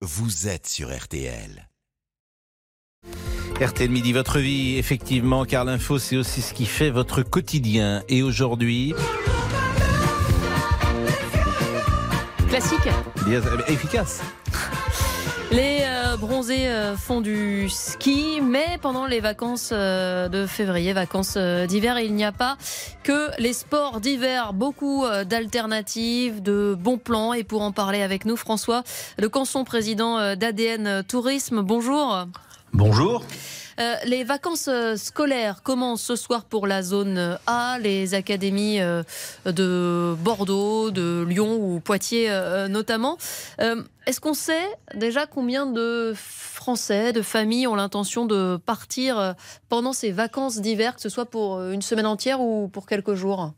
vous êtes sur RTL. RTL Midi, votre vie, effectivement, car l'info, c'est aussi ce qui fait votre quotidien. Et aujourd'hui, Classique. bien, efficace. Les euh, bronzés euh, font du ski, mais pendant les vacances euh, de février, vacances d'hiver, il n'y a pas que les sports d'hiver. Beaucoup d'alternatives, de bons plans. Et pour en parler avec nous, François Le Canson, président d'ADN Tourisme. Bonjour. Bonjour. Euh, les vacances euh, scolaires commencent ce soir pour la zone euh, A, les académies de Bordeaux, de Lyon ou Poitiers notamment. Est-ce qu'on sait déjà combien de Français, de familles ont l'intention de partir pendant ces vacances d'hiver, que ce soit pour une semaine entière ou pour quelques jours?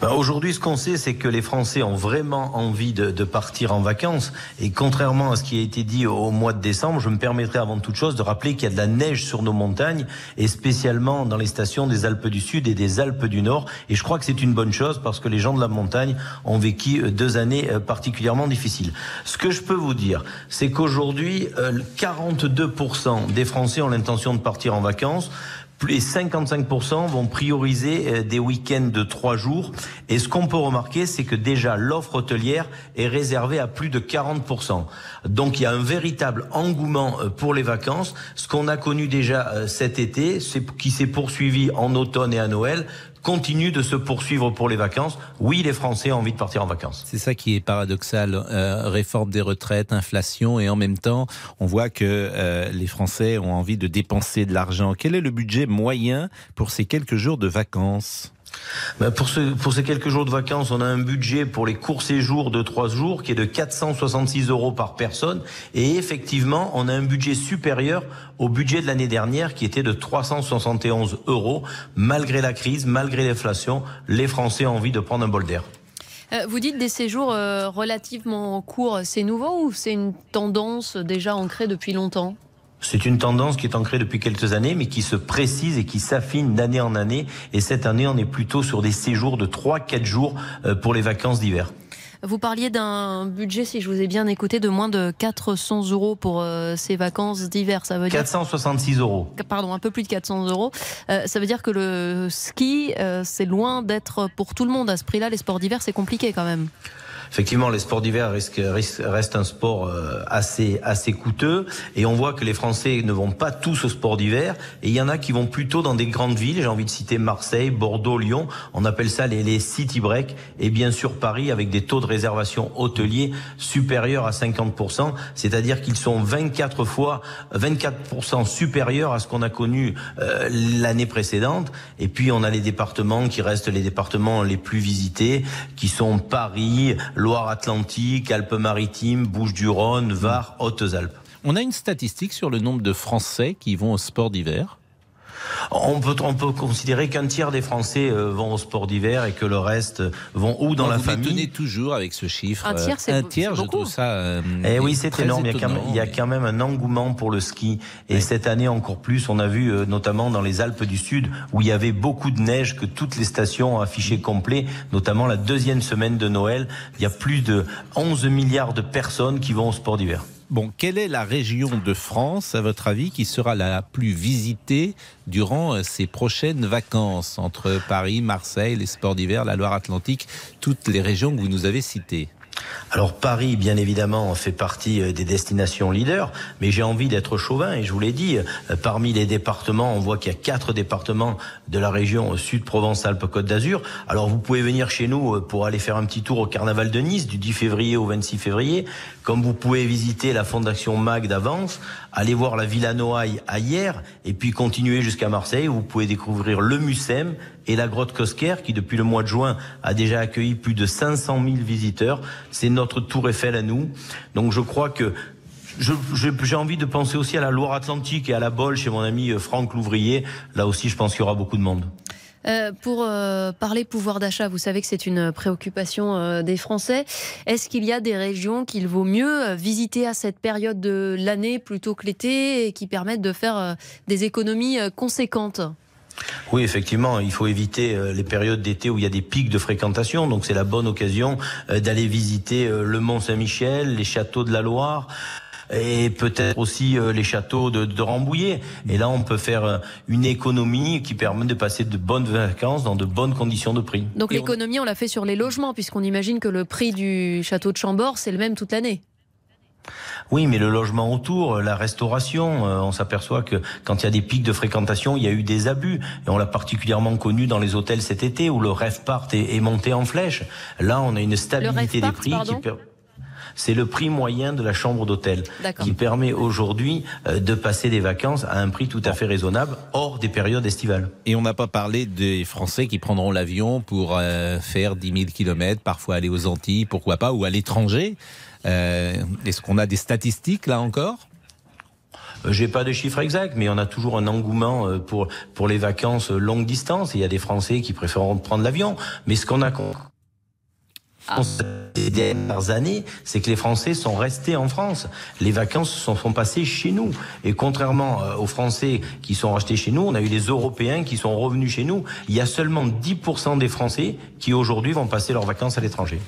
Ben, Aujourd'hui, ce qu'on sait, c'est que les Français ont vraiment envie de, de partir en vacances. Et contrairement à ce qui a été dit au mois de décembre, je me permettrai avant toute chose de rappeler qu'il y a de la neige sur nos montagnes, et spécialement dans les stations des Alpes du Sud et des Alpes du Nord. Et je crois que c'est une bonne chose parce que les gens de la montagne ont vécu euh, deux années euh, particulièrement difficiles. Ce que je peux vous dire, c'est qu'aujourd'hui, euh, 42% des Français ont l'intention de partir en vacances. Les 55% vont prioriser euh, des week-ends de trois jours. Et ce qu'on peut remarquer, c'est que déjà l'offre hôtelière est réservée à plus de 40%. Donc il y a un véritable engouement euh, pour les vacances. Ce qu'on a connu déjà euh, cet été, c'est qui s'est poursuivi en automne et à Noël, continue de se poursuivre pour les vacances. Oui, les Français ont envie de partir en vacances. C'est ça qui est paradoxal. Euh, réforme des retraites, inflation, et en même temps, on voit que euh, les Français ont envie de dépenser de l'argent. Quel est le budget moyen pour ces quelques jours de vacances? Ben, pour, ce, pour ces quelques jours de vacances, on a un budget pour les courts séjours de trois jours qui est de 466 euros par personne. Et effectivement, on a un budget supérieur au budget de l'année dernière qui était de 371 euros. Malgré la crise, malgré l'inflation, les Français ont envie de prendre un bol d'air. Euh, Vous dites des séjours euh, relativement courts, c'est nouveau ou c'est une tendance déjà ancrée depuis longtemps? C'est une tendance qui est ancrée depuis quelques années, mais qui se précise et qui s'affine d'année en année. Et cette année, on est plutôt sur des séjours de 3-4 jours euh, pour les vacances d'hiver. Vous parliez d'un budget, si je vous ai bien écouté, de moins de 400 euros pour euh, ces vacances d'hiver. Ça veut dire 466 euros. pardon, un peu plus de 400 euros. Euh, ça veut dire que le ski, euh, c'est loin d'être pour tout le monde. À ce prix-là, les sports d'hiver, c'est compliqué quand même. Effectivement, les sports d'hiver restent un sport euh, assez assez coûteux et on voit que les Français ne vont pas tous au sport d'hiver et il y en a qui vont plutôt dans des grandes villes. J'ai envie de citer Marseille, Bordeaux, Lyon. On appelle ça les, les city breaks et bien sûr Paris avec des taux de réservation hôteliers supérieurs à 50%, c'est-à-dire qu'ils sont 24 fois 24% supérieurs à ce qu'on a connu euh, l'année précédente. Et puis on a les départements qui restent les départements les plus visités, qui sont Paris, Loire-Atlantique, Alpes-Maritimes, Bouches-du-Rhône, Var, Hautes-Alpes. On a une statistique sur le nombre de Français qui vont au sport d'hiver On peut, on peut considérer qu'un tiers des Français euh, vont au sport d'hiver et que le reste vont ou dans la vous famille. m'étonnez toujours avec ce chiffre. Un tiers, c'est Un tiers, je beaucoup. trouve ça. euh, Eh oui, c'est très énorme. Il y, a quand même, étonnant, il y a quand même un engouement pour le ski. Et Oui. cette année encore plus, on a vu euh, notamment dans les Alpes du Sud où il y avait beaucoup de neige que toutes les stations ont affiché complet, notamment la deuxième semaine de Noël. Il y a plus de 11 milliards de personnes qui vont au sport d'hiver. Bon, quelle est la région de France, à votre avis, qui sera la plus visitée durant euh, ces prochaines vacances entre Paris, Marseille, les sports d'hiver, la Loire-Atlantique, toutes les régions que vous nous avez citées? Alors Paris, bien évidemment, fait partie euh, des destinations leaders, mais j'ai envie d'être chauvin et je vous l'ai dit, euh, parmi les départements, on voit qu'il y a quatre départements de la région euh, Sud-Provence-Alpes-Côte d'Azur. Alors vous pouvez venir chez nous pour aller faire un petit tour au Carnaval de Nice du 10 février au 26 février, comme vous pouvez visiter la Fondation Mag d'Avance, aller voir la Villa Noailles à hier et puis continuer jusqu'à Marseille où vous pouvez découvrir le Mucem et la grotte Cosquer qui depuis le mois de juin a déjà accueilli plus de 500 000 visiteurs. C'est notre tour Eiffel à nous. Donc je crois que j'ai envie de penser aussi à la Loire-Atlantique et à la Bolle chez mon ami euh, Franck Louvrier. Là aussi, je pense qu'il y aura beaucoup de monde. Euh, pour euh, parler pouvoir d'achat, vous savez que c'est une préoccupation euh, des Français. Est-ce qu'il y a des régions qu'il vaut mieux visiter à cette période de l'année plutôt que l'été et qui permettent de faire des économies conséquentes? Oui, effectivement, il faut éviter euh, les périodes d'été où il y a des pics de fréquentation. Donc c'est la bonne occasion euh, d'aller visiter euh, le Mont Saint-Michel, les châteaux de la Loire et peut-être aussi les châteaux de, de, Rambouillet. Et là, on peut faire une économie qui permet de passer de bonnes vacances dans de bonnes conditions de prix. Donc l'économie, on... on l'a fait sur les logements, puisqu'on imagine que le prix du château de Chambord, c'est le même toute l'année. Oui, mais le logement autour, la restauration, euh, on s'aperçoit que quand il y a des pics de fréquentation, il y a eu des abus. Et on l'a particulièrement connu dans les hôtels cet été où le REFPART est, est monté en flèche. Là, on a une stabilité des prix qui c'est le prix moyen de la chambre d'hôtel qui permet aujourd'hui euh, de passer des vacances à un prix tout à fait raisonnable hors des périodes estivales. Et on n'a pas parlé des Français qui prendront l'avion pour euh, faire 10 000 kilomètres, parfois aller aux Antilles, pourquoi pas, ou à l'étranger. Euh, est-ce qu'on a des statistiques là encore? J'ai pas de chiffres exacts, mais on a toujours un engouement pour pour les vacances longue distance. Il y a des Français qui préfèrent prendre l'avion, mais ce qu'on a ces dernières années, c'est que les Français sont restés en France. Les vacances se sont passées chez nous. Et contrairement aux Français qui sont restés chez nous, on a eu les Européens qui sont revenus chez nous. Il y a seulement 10% des Français qui aujourd'hui vont passer leurs vacances à l'étranger.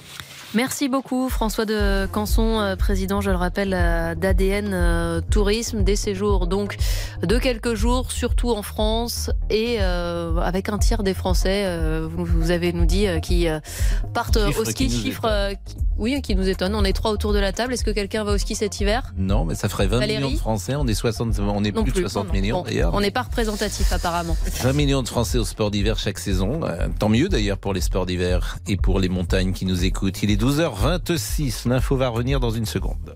Merci beaucoup François de Canson, euh, président, je le rappelle, euh, d'ADN euh, Tourisme, des séjours donc de quelques jours, surtout en France et avec un tiers des Français, vous, avez nous dit, qui partent au ski, chiffre oui, qui nous étonne. On est trois autour de la table. Est-ce que quelqu'un va au ski cet hiver? Non, mais ça ferait 20 millions de Français. On est 60, on est plus, de 60 millions d'ailleurs. On n'est pas représentatif apparemment. 20 millions de Français au sport d'hiver chaque saison. tant mieux d'ailleurs pour les sports d'hiver et pour les montagnes qui nous écoutent. Il est 12h26. L'info va revenir dans une seconde.